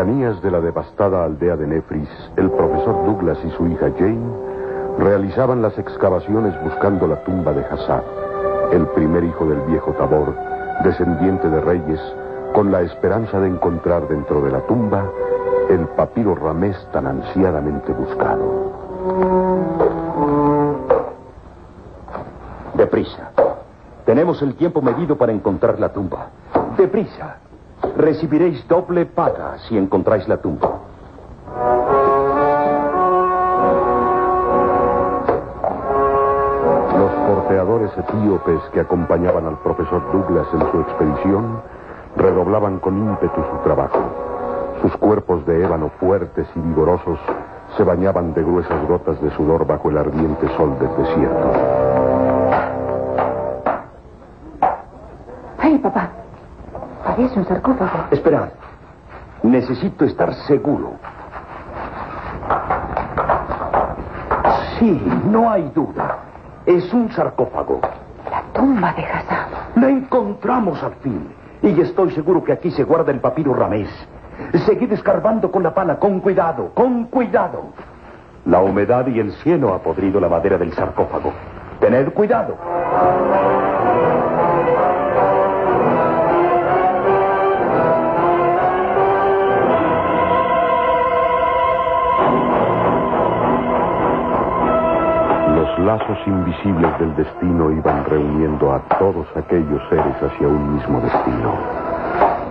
Cercanías de la devastada aldea de Nefris, el profesor Douglas y su hija Jane realizaban las excavaciones buscando la tumba de Hassad, el primer hijo del viejo Tabor, descendiente de reyes, con la esperanza de encontrar dentro de la tumba el papiro ramés tan ansiadamente buscado. Deprisa. Tenemos el tiempo medido para encontrar la tumba. Deprisa. Recibiréis doble paga si encontráis la tumba. Los porteadores etíopes que acompañaban al profesor Douglas en su expedición redoblaban con ímpetu su trabajo. Sus cuerpos de ébano fuertes y vigorosos se bañaban de gruesas gotas de sudor bajo el ardiente sol del desierto. ¡Ay, papá! Parece un sarcófago. Esperad. Necesito estar seguro. Sí, no hay duda. Es un sarcófago. La tumba de Hassan. La encontramos al fin. Y estoy seguro que aquí se guarda el papiro ramés. Seguid escarbando con la pala, con cuidado, con cuidado. La humedad y el cielo ha podrido la madera del sarcófago. Tened cuidado. Lazos invisibles del destino iban reuniendo a todos aquellos seres hacia un mismo destino.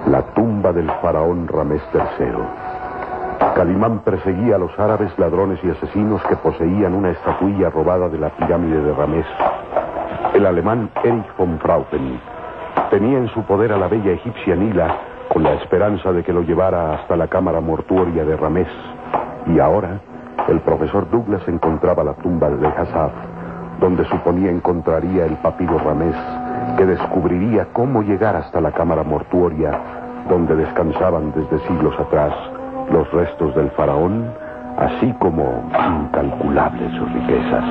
La tumba del faraón Ramés III. Calimán perseguía a los árabes ladrones y asesinos que poseían una estatuilla robada de la pirámide de Ramés. El alemán Erich von Fraupen tenía en su poder a la bella egipcia Nila con la esperanza de que lo llevara hasta la cámara mortuoria de Ramés. Y ahora, el profesor Douglas encontraba la tumba de Hassaf, donde suponía encontraría el papiro Ramés, que descubriría cómo llegar hasta la cámara mortuoria, donde descansaban desde siglos atrás los restos del faraón, así como incalculables sus riquezas.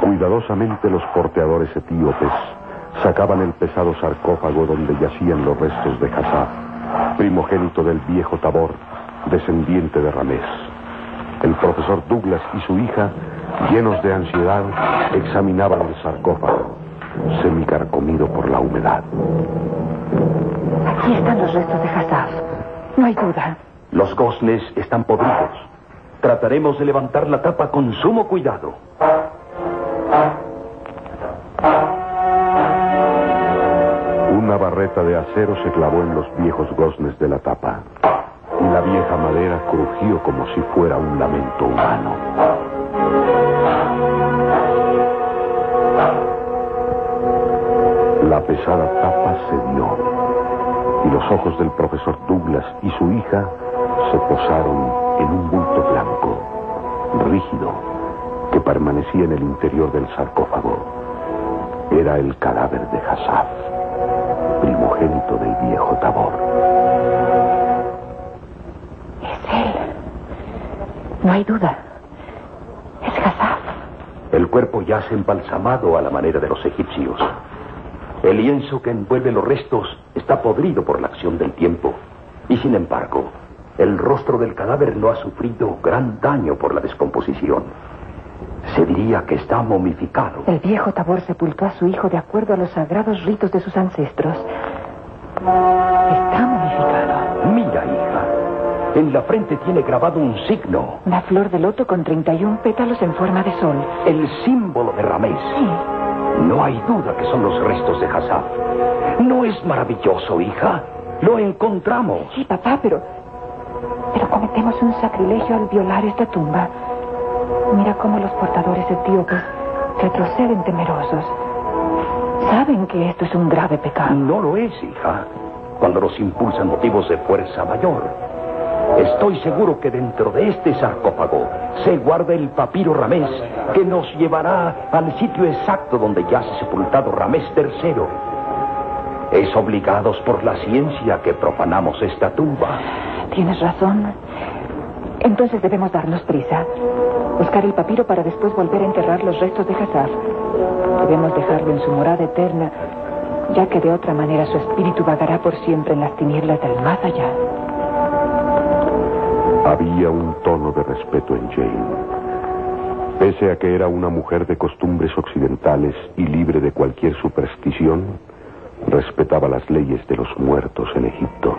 Cuidadosamente los porteadores etíopes sacaban el pesado sarcófago donde yacían los restos de Hassaf, primogénito del viejo Tabor, descendiente de Ramés. El profesor Douglas y su hija, llenos de ansiedad, examinaban el sarcófago, semicarcomido por la humedad. Aquí están los restos de Hassaf. No hay duda. Los goznes están podridos. Trataremos de levantar la tapa con sumo cuidado. Una barreta de acero se clavó en los viejos goznes de la tapa la vieja madera crujió como si fuera un lamento humano. La pesada tapa cedió y los ojos del profesor Douglas y su hija se posaron en un bulto blanco, rígido, que permanecía en el interior del sarcófago. Era el cadáver de Hassaf, primogénito del viejo Tabor. Es él. No hay duda. Es Hassaf. El cuerpo yace embalsamado a la manera de los egipcios. El lienzo que envuelve los restos está podrido por la acción del tiempo. Y sin embargo, el rostro del cadáver no ha sufrido gran daño por la descomposición. Se diría que está momificado. El viejo Tabor sepultó a su hijo de acuerdo a los sagrados ritos de sus ancestros. Está momificado. En la frente tiene grabado un signo. Una flor de loto con 31 pétalos en forma de sol. El símbolo de Ramés. Sí. No hay duda que son los restos de Hassaf. ¿No es maravilloso, hija? Lo encontramos. Sí, papá, pero. Pero cometemos un sacrilegio al violar esta tumba. Mira cómo los portadores etíopes retroceden temerosos. Saben que esto es un grave pecado. No lo es, hija. Cuando nos impulsan motivos de fuerza mayor. Estoy seguro que dentro de este sarcófago se guarda el papiro Ramés que nos llevará al sitio exacto donde yace sepultado Ramés III. Es obligados por la ciencia que profanamos esta tumba. Tienes razón. Entonces debemos darnos prisa. Buscar el papiro para después volver a enterrar los restos de Hassaf. Debemos dejarlo en su morada eterna ya que de otra manera su espíritu vagará por siempre en las tinieblas del más allá. Había un tono de respeto en Jane. Pese a que era una mujer de costumbres occidentales y libre de cualquier superstición, respetaba las leyes de los muertos en Egipto.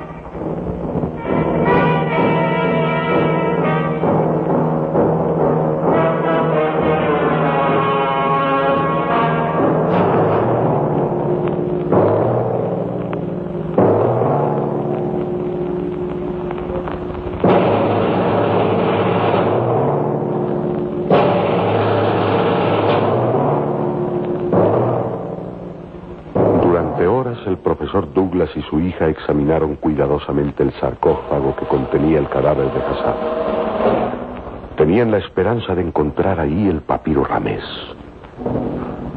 Cuidadosamente el sarcófago que contenía el cadáver de Hassad. Tenían la esperanza de encontrar ahí el papiro ramés.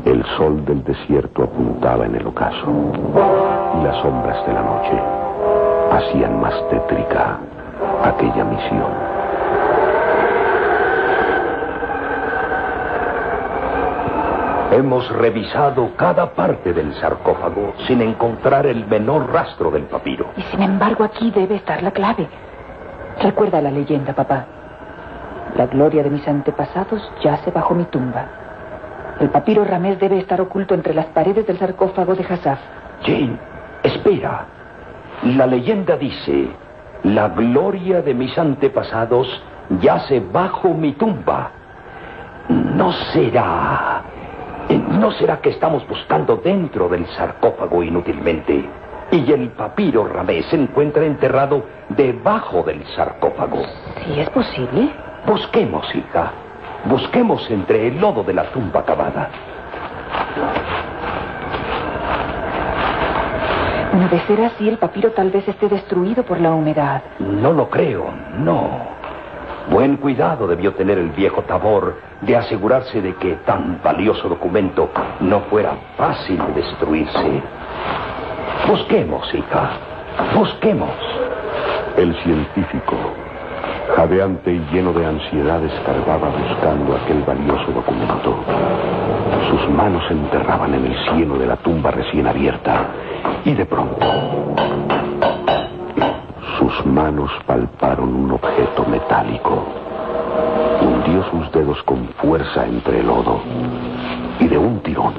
El sol del desierto apuntaba en el ocaso y las sombras de la noche hacían más tétrica aquella misión. Hemos revisado cada parte del sarcófago sin encontrar el menor rastro del papiro. Y sin embargo aquí debe estar la clave. Recuerda la leyenda, papá. La gloria de mis antepasados yace bajo mi tumba. El papiro ramés debe estar oculto entre las paredes del sarcófago de Hassaf. Jane, espera. La leyenda dice, la gloria de mis antepasados yace bajo mi tumba. ¿No será ¿No será que estamos buscando dentro del sarcófago inútilmente? Y el papiro Ramés se encuentra enterrado debajo del sarcófago. ¿Sí es posible? Busquemos, hija. Busquemos entre el lodo de la tumba cavada. No de ser así, el papiro tal vez esté destruido por la humedad. No lo creo, no. Buen cuidado debió tener el viejo Tabor de asegurarse de que tan valioso documento no fuera fácil de destruirse. Busquemos, hija. Busquemos. El científico, jadeante y lleno de ansiedad, escarbaba buscando aquel valioso documento. Sus manos se enterraban en el cieno de la tumba recién abierta y de pronto sus manos palparon un objeto metálico. Hundió sus dedos con fuerza entre el lodo y de un tirón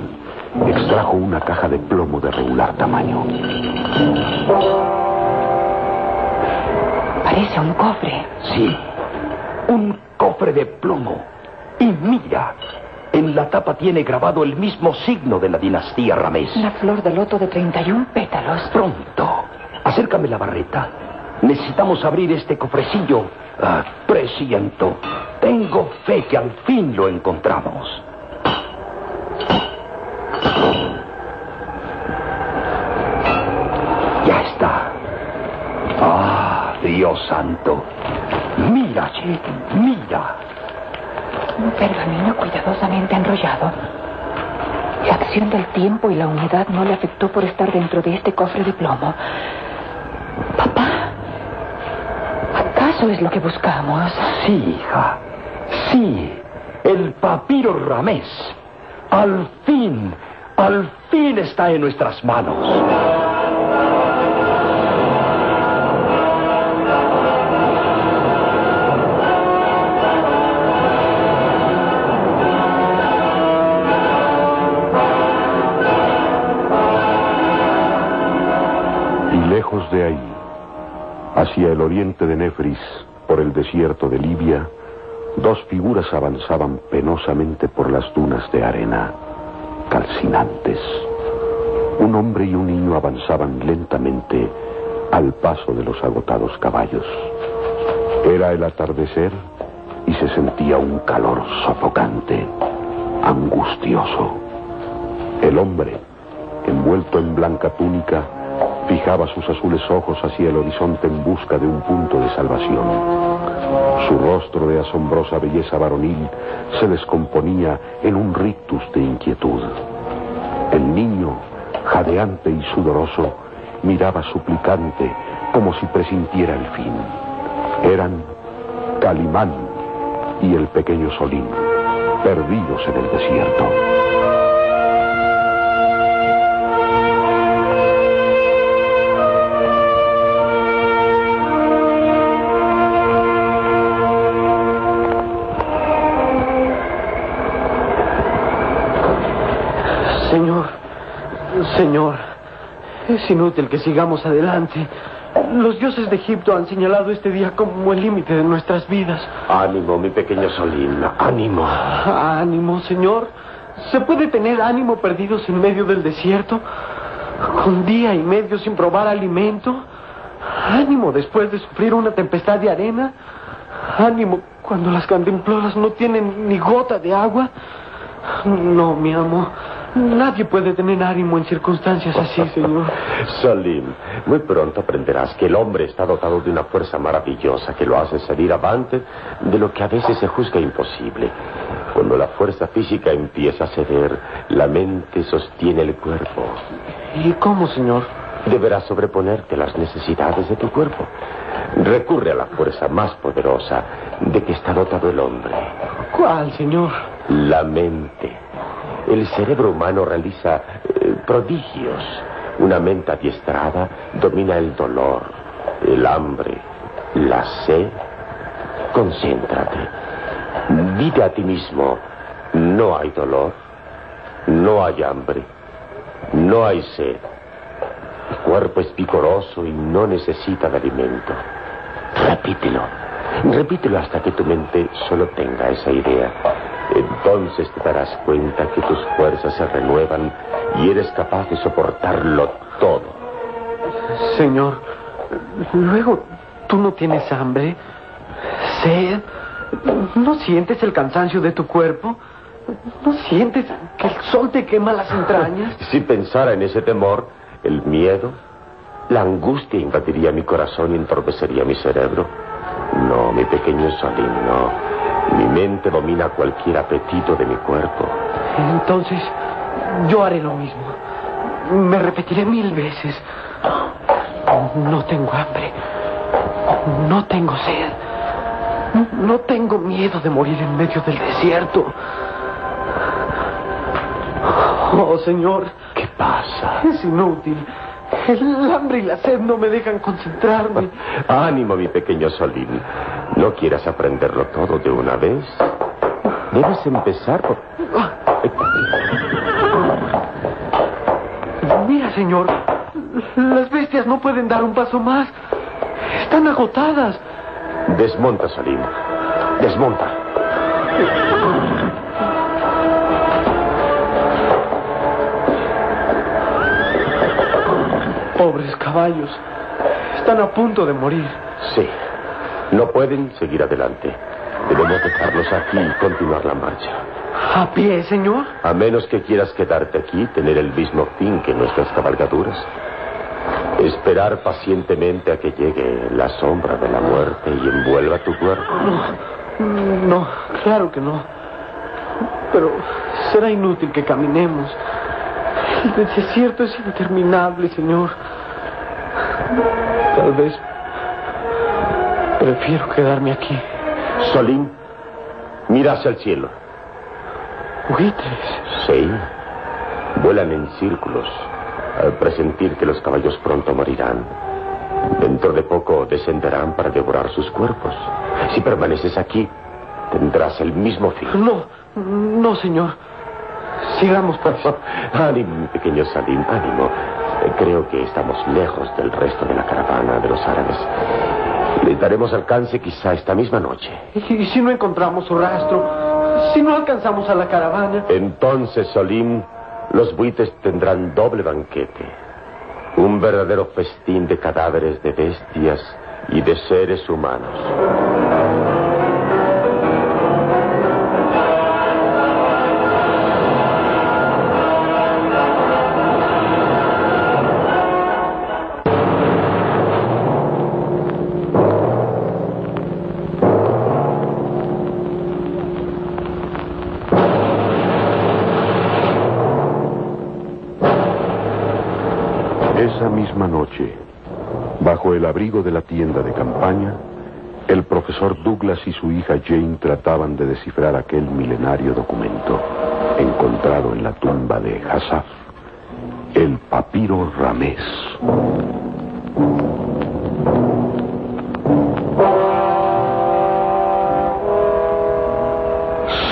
extrajo una caja de plomo de regular tamaño. Parece un cofre. Sí, un cofre de plomo. Y mira, en la tapa tiene grabado el mismo signo de la dinastía Ramés. La flor de loto de 31 pétalos. Pronto. Acércame la barreta. Necesitamos abrir este cofrecillo. Ah, presiento. Tengo fe que al fin lo encontramos. Ya está. Ah, Dios santo. Mira, Chick, mira. Un pergamino cuidadosamente enrollado. La acción del tiempo y la humedad no le afectó por estar dentro de este cofre de plomo. Papá, ¿Acaso es lo que buscamos? Sí, hija. Sí. El papiro ramés. Al fin, al fin está en nuestras manos. Y lejos de ahí, Hacia el oriente de Nefris, por el desierto de Libia, dos figuras avanzaban penosamente por las dunas de arena, calcinantes. Un hombre y un niño avanzaban lentamente al paso de los agotados caballos. Era el atardecer y se sentía un calor sofocante, angustioso. El hombre, envuelto en blanca túnica, Fijaba sus azules ojos hacia el horizonte en busca de un punto de salvación. Su rostro de asombrosa belleza varonil se descomponía en un rictus de inquietud. El niño, jadeante y sudoroso, miraba suplicante como si presintiera el fin. Eran Calimán y el pequeño Solín, perdidos en el desierto. Es inútil que sigamos adelante. Los dioses de Egipto han señalado este día como el límite de nuestras vidas. Ánimo, mi pequeño Solín, ánimo. Ánimo, Señor. ¿Se puede tener ánimo perdidos en medio del desierto? ¿Con día y medio sin probar alimento? ¿Ánimo después de sufrir una tempestad de arena? ¿Ánimo cuando las cantimploras no tienen ni gota de agua? No, mi amo. Nadie puede tener ánimo en circunstancias así, señor. Salim, muy pronto aprenderás que el hombre está dotado de una fuerza maravillosa que lo hace salir avante de lo que a veces se juzga imposible. Cuando la fuerza física empieza a ceder, la mente sostiene el cuerpo. ¿Y cómo, señor? Deberás sobreponerte a las necesidades de tu cuerpo. Recurre a la fuerza más poderosa de que está dotado el hombre. ¿Cuál, señor? La mente. El cerebro humano realiza eh, prodigios. Una mente adiestrada domina el dolor, el hambre, la sed. Concéntrate. Dite a ti mismo, no hay dolor, no hay hambre, no hay sed. El cuerpo es vigoroso y no necesita de alimento. Repítelo. Repítelo hasta que tu mente solo tenga esa idea. Entonces te darás cuenta que tus fuerzas se renuevan y eres capaz de soportarlo todo. Señor, luego, ¿tú no tienes hambre? ¿Sed? ¿No sientes el cansancio de tu cuerpo? ¿No sientes que el sol te quema las entrañas? Si pensara en ese temor, el miedo, la angustia invadiría mi corazón y entorpecería mi cerebro. No, mi pequeño Solín, no. Mi mente domina cualquier apetito de mi cuerpo. Entonces, yo haré lo mismo. Me repetiré mil veces. No tengo hambre. No tengo sed. No tengo miedo de morir en medio del desierto. Oh, Señor. ¿Qué pasa? Es inútil. El hambre y la sed no me dejan concentrarme. Ánimo, mi pequeño Solín. ¿No quieras aprenderlo todo de una vez? Debes empezar por... Mira, señor. Las bestias no pueden dar un paso más. Están agotadas. Desmonta, Salim. Desmonta. Pobres caballos. Están a punto de morir. Sí. No pueden seguir adelante. Debemos dejarlos aquí y continuar la marcha. ¿A pie, señor? A menos que quieras quedarte aquí, tener el mismo fin que nuestras cabalgaduras. Esperar pacientemente a que llegue la sombra de la muerte y envuelva tu cuerpo. No, no, claro que no. Pero será inútil que caminemos. El desierto es interminable, señor. Tal vez prefiero quedarme aquí. Solín, mira hacia el cielo. Buitres. Sí. Vuelan en círculos al presentir que los caballos pronto morirán. Dentro de poco descenderán para devorar sus cuerpos. Si permaneces aquí, tendrás el mismo fin. No, no, señor. Sigamos, pues. ánimo, mi pequeño Salim, ánimo. Creo que estamos lejos del resto de la caravana de los árabes. Le daremos alcance quizá esta misma noche. ¿Y si no encontramos su rastro? Si no alcanzamos a la caravana. Entonces, Solim, los buitres tendrán doble banquete. Un verdadero festín de cadáveres de bestias y de seres humanos. Misma noche, bajo el abrigo de la tienda de campaña, el profesor Douglas y su hija Jane trataban de descifrar aquel milenario documento encontrado en la tumba de Hassaf, el papiro Ramés.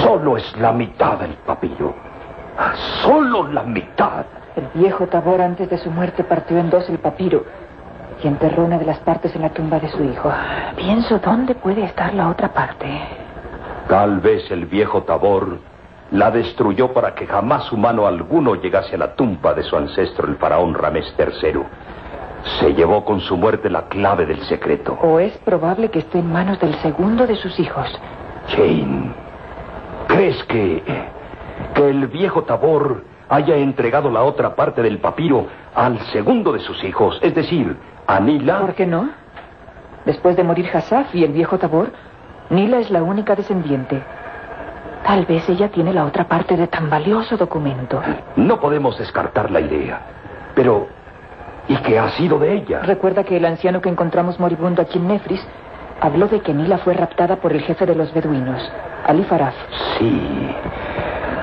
Solo es la mitad del papiro. Solo la mitad. El viejo Tabor antes de su muerte partió en dos el papiro y enterró una de las partes en la tumba de su hijo. Pienso dónde puede estar la otra parte. Tal vez el viejo Tabor la destruyó para que jamás humano alguno llegase a la tumba de su ancestro, el faraón Ramés III. Se llevó con su muerte la clave del secreto. O es probable que esté en manos del segundo de sus hijos. Jane, ¿crees que, que el viejo Tabor haya entregado la otra parte del papiro al segundo de sus hijos, es decir, a Nila? ¿Por qué no? Después de morir Hassaf y el viejo Tabor, Nila es la única descendiente. Tal vez ella tiene la otra parte de tan valioso documento. No podemos descartar la idea. Pero, ¿y qué ha sido de ella? Recuerda que el anciano que encontramos moribundo aquí en Nefris habló de que Nila fue raptada por el jefe de los beduinos, Ali Faraf. Sí.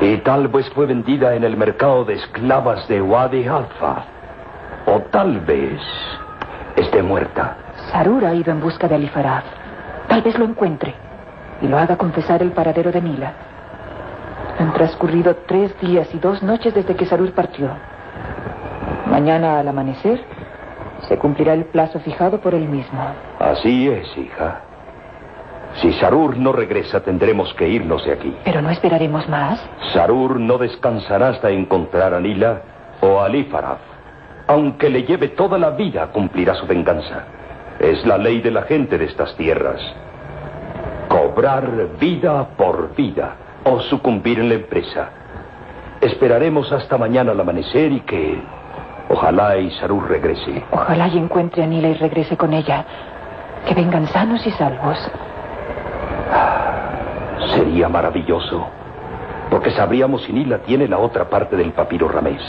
Y tal vez fue vendida en el mercado de esclavas de Wadi Alfa. O tal vez esté muerta. Sarur ha ido en busca de Ali Faraf. Tal vez lo encuentre y lo haga confesar el paradero de Nila. Han transcurrido tres días y dos noches desde que Sarur partió. Mañana al amanecer se cumplirá el plazo fijado por él mismo. Así es, hija. Si Sarur no regresa, tendremos que irnos de aquí. Pero no esperaremos más. Sarur no descansará hasta encontrar a Nila o a Alifaraf. Aunque le lleve toda la vida, cumplirá su venganza. Es la ley de la gente de estas tierras. Cobrar vida por vida o sucumbir en la empresa. Esperaremos hasta mañana al amanecer y que ojalá Isarur regrese. Ojalá y encuentre a Nila y regrese con ella. Que vengan sanos y salvos. Sería maravilloso, porque sabríamos si Nila tiene la otra parte del papiro ramés.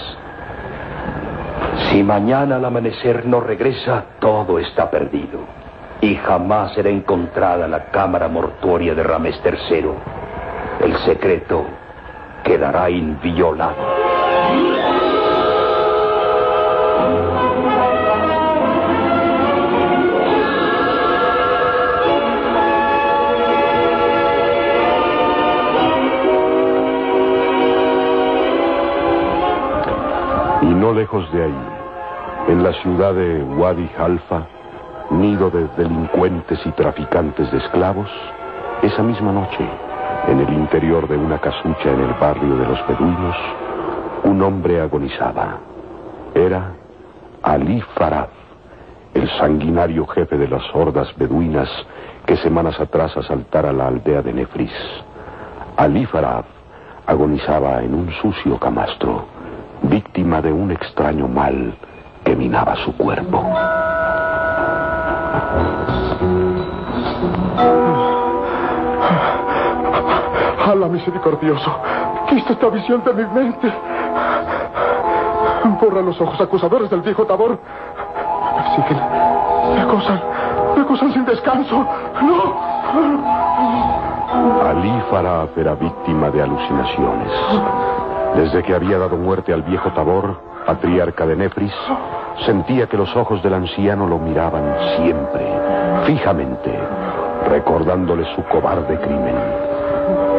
Si mañana al amanecer no regresa, todo está perdido. Y jamás será encontrada la cámara mortuoria de Ramés III. El secreto quedará inviolado. Y no lejos de ahí, en la ciudad de Wadi Halfa, nido de delincuentes y traficantes de esclavos, esa misma noche, en el interior de una casucha en el barrio de los beduinos, un hombre agonizaba. Era Ali Farad, el sanguinario jefe de las hordas beduinas que semanas atrás asaltara la aldea de Nefris. Ali Farad agonizaba en un sucio camastro, víctima de un extraño mal que minaba su cuerpo. Alá misericordioso, quita esta visión de mi mente. Borra los ojos acusadores del viejo Tabor. Me persiguen, me acosan, me acosan sin descanso. ¡No! Ali Farab era víctima de alucinaciones. Desde que había dado muerte al viejo Tabor, patriarca de Nefris, sentía que los ojos del anciano lo miraban siempre, fijamente, recordándole su cobarde crimen.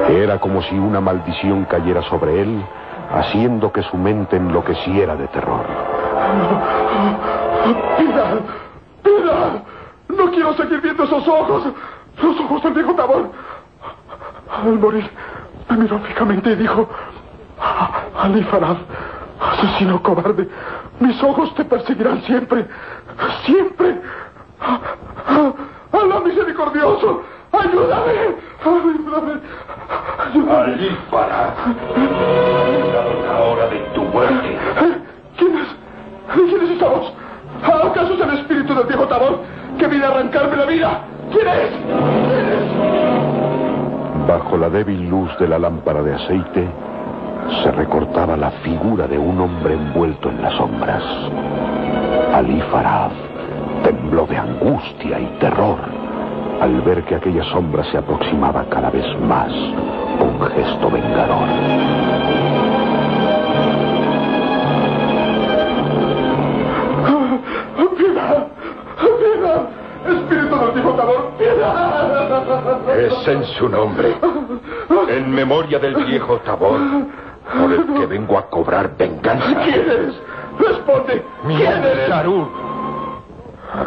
Era como si una maldición cayera sobre él, haciendo que su mente enloqueciera de terror. ¡Piedad! ¡Piedad! No quiero seguir viendo esos ojos. Los ojos del viejo Tabor. Al morir, me miró fijamente y dijo... Ali Farad, asesino cobarde, mis ojos te perseguirán siempre. Siempre. ¡Alá misericordioso! ¡Ayúdame! ¡Ayúdame! ¡Ayúdame! Ali Farad, llegado la hora de tu muerte. ¿Eh? ¿Quién es? ¿Quién es esa voz? ¿Acaso es el espíritu del viejo Tabor que viene a arrancarme la vida? ¿Quién es? ¿Quién es? Bajo la débil luz de la lámpara de aceite, se recortaba la figura de un hombre envuelto en las sombras. Ali Farad tembló de angustia y terror al ver que aquella sombra se aproximaba cada vez más con gesto vengador. ¡Piedad! ¡Espíritu del viejo Tabor! ¡Piedad! Es en su nombre, en memoria del viejo Tabor, por el que vengo a cobrar venganza. ¿Quién eres? Responde. Mi ¿Quién eres? Sarú,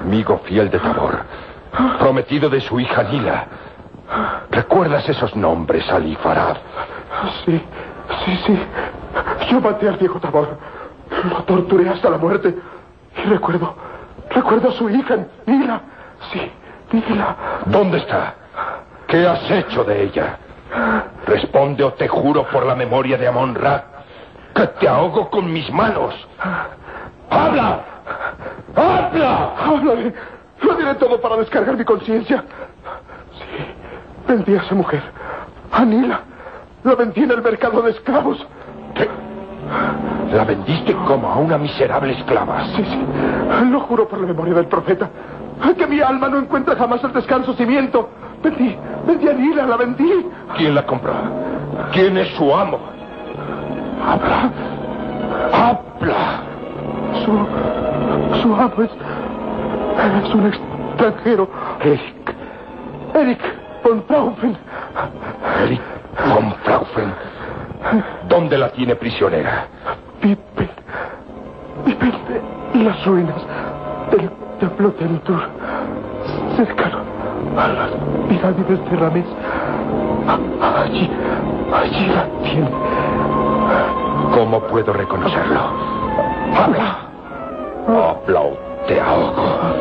amigo fiel de Tabor, prometido de su hija Nila. ¿Recuerdas esos nombres, Ali Farad? Sí, sí, sí. Yo maté al viejo Tabor. Lo torturé hasta la muerte. Y recuerdo, recuerdo a su hija, Nila. Sí, Nila. ¿Dónde está? ¿Qué has hecho de ella? Responde o te juro por la memoria de Amon Ra que te ahogo con mis manos. ¡Habla! ¡Habla! Háblale. Lo diré todo para descargar mi conciencia. Sí, vendí a esa mujer. A Nila. La vendí en el mercado de esclavos. ¿Qué? La vendiste como a una miserable esclava. Sí, sí. Lo juro por la memoria del profeta. Que mi alma no encuentra jamás el descanso cimiento. Vendí, vendí a Nila, la vendí. ¿Quién la compró? ¿Quién es su amo? Habla. Habla. Su, su amo es, es un extranjero. Eric. Eric von Traufen. Eric von Fraufen. ¿Dónde la tiene prisionera? Viven. Viven en las ruinas del templo Tentur. Cercano a las pirámides de Ramés. Allí, allí la tiene. ¿Cómo puedo reconocerlo? Habla. Habla o te ahogo.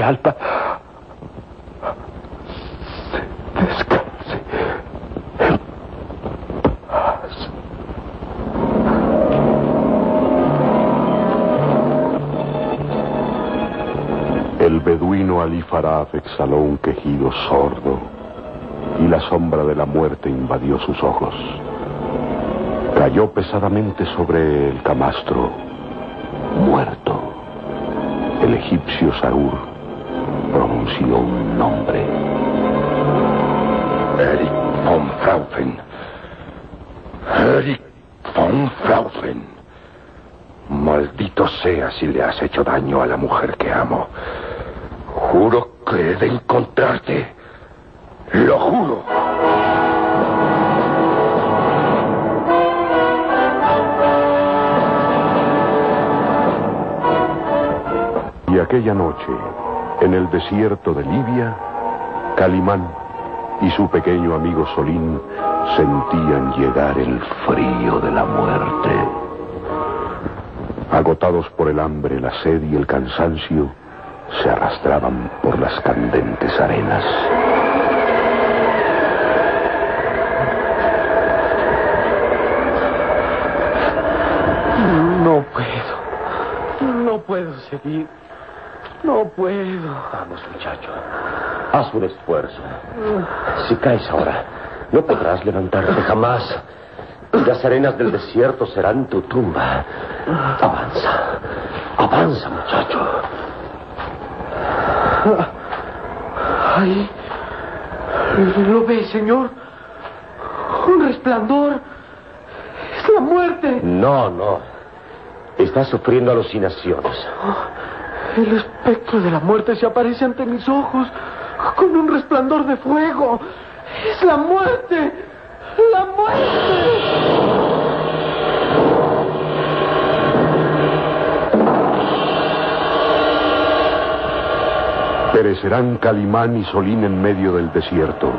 Mi alma se descanse. El beduino Ali Faraf exhaló un quejido sordo y la sombra de la muerte invadió sus ojos. Cayó pesadamente sobre el camastro, muerto. El egipcio Saúl pronunció un nombre. Eric von Fraufen. Eric von Fraufen. Maldito sea si le has hecho daño a la mujer que amo. Juro que he de encontrarte. Lo juro. Y aquella noche, en el desierto de Libia, Calimán y su pequeño amigo Solín sentían llegar el frío de la muerte. Agotados por el hambre, la sed y el cansancio, se arrastraban por las candentes arenas. No puedo. No puedo seguir. No puedo. Vamos, muchacho. Haz un esfuerzo. Si caes ahora, no podrás levantarte jamás. Las arenas del desierto serán tu tumba. Avanza. Avanza, muchacho. Ahí. ¿Lo ve, señor? Un resplandor. Es la muerte. No, no. Estás sufriendo alucinaciones. El espectro de la muerte se aparece ante mis ojos con un resplandor de fuego. Es la muerte. La muerte. Perecerán Calimán y Solín en medio del desierto.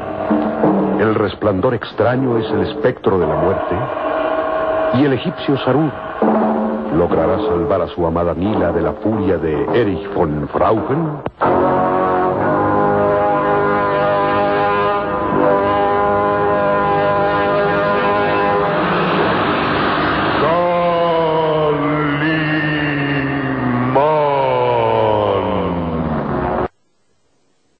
El resplandor extraño es el espectro de la muerte. Y el egipcio Sarú logrará salvar a su amada Nila de la furia de Erich von Frauchen.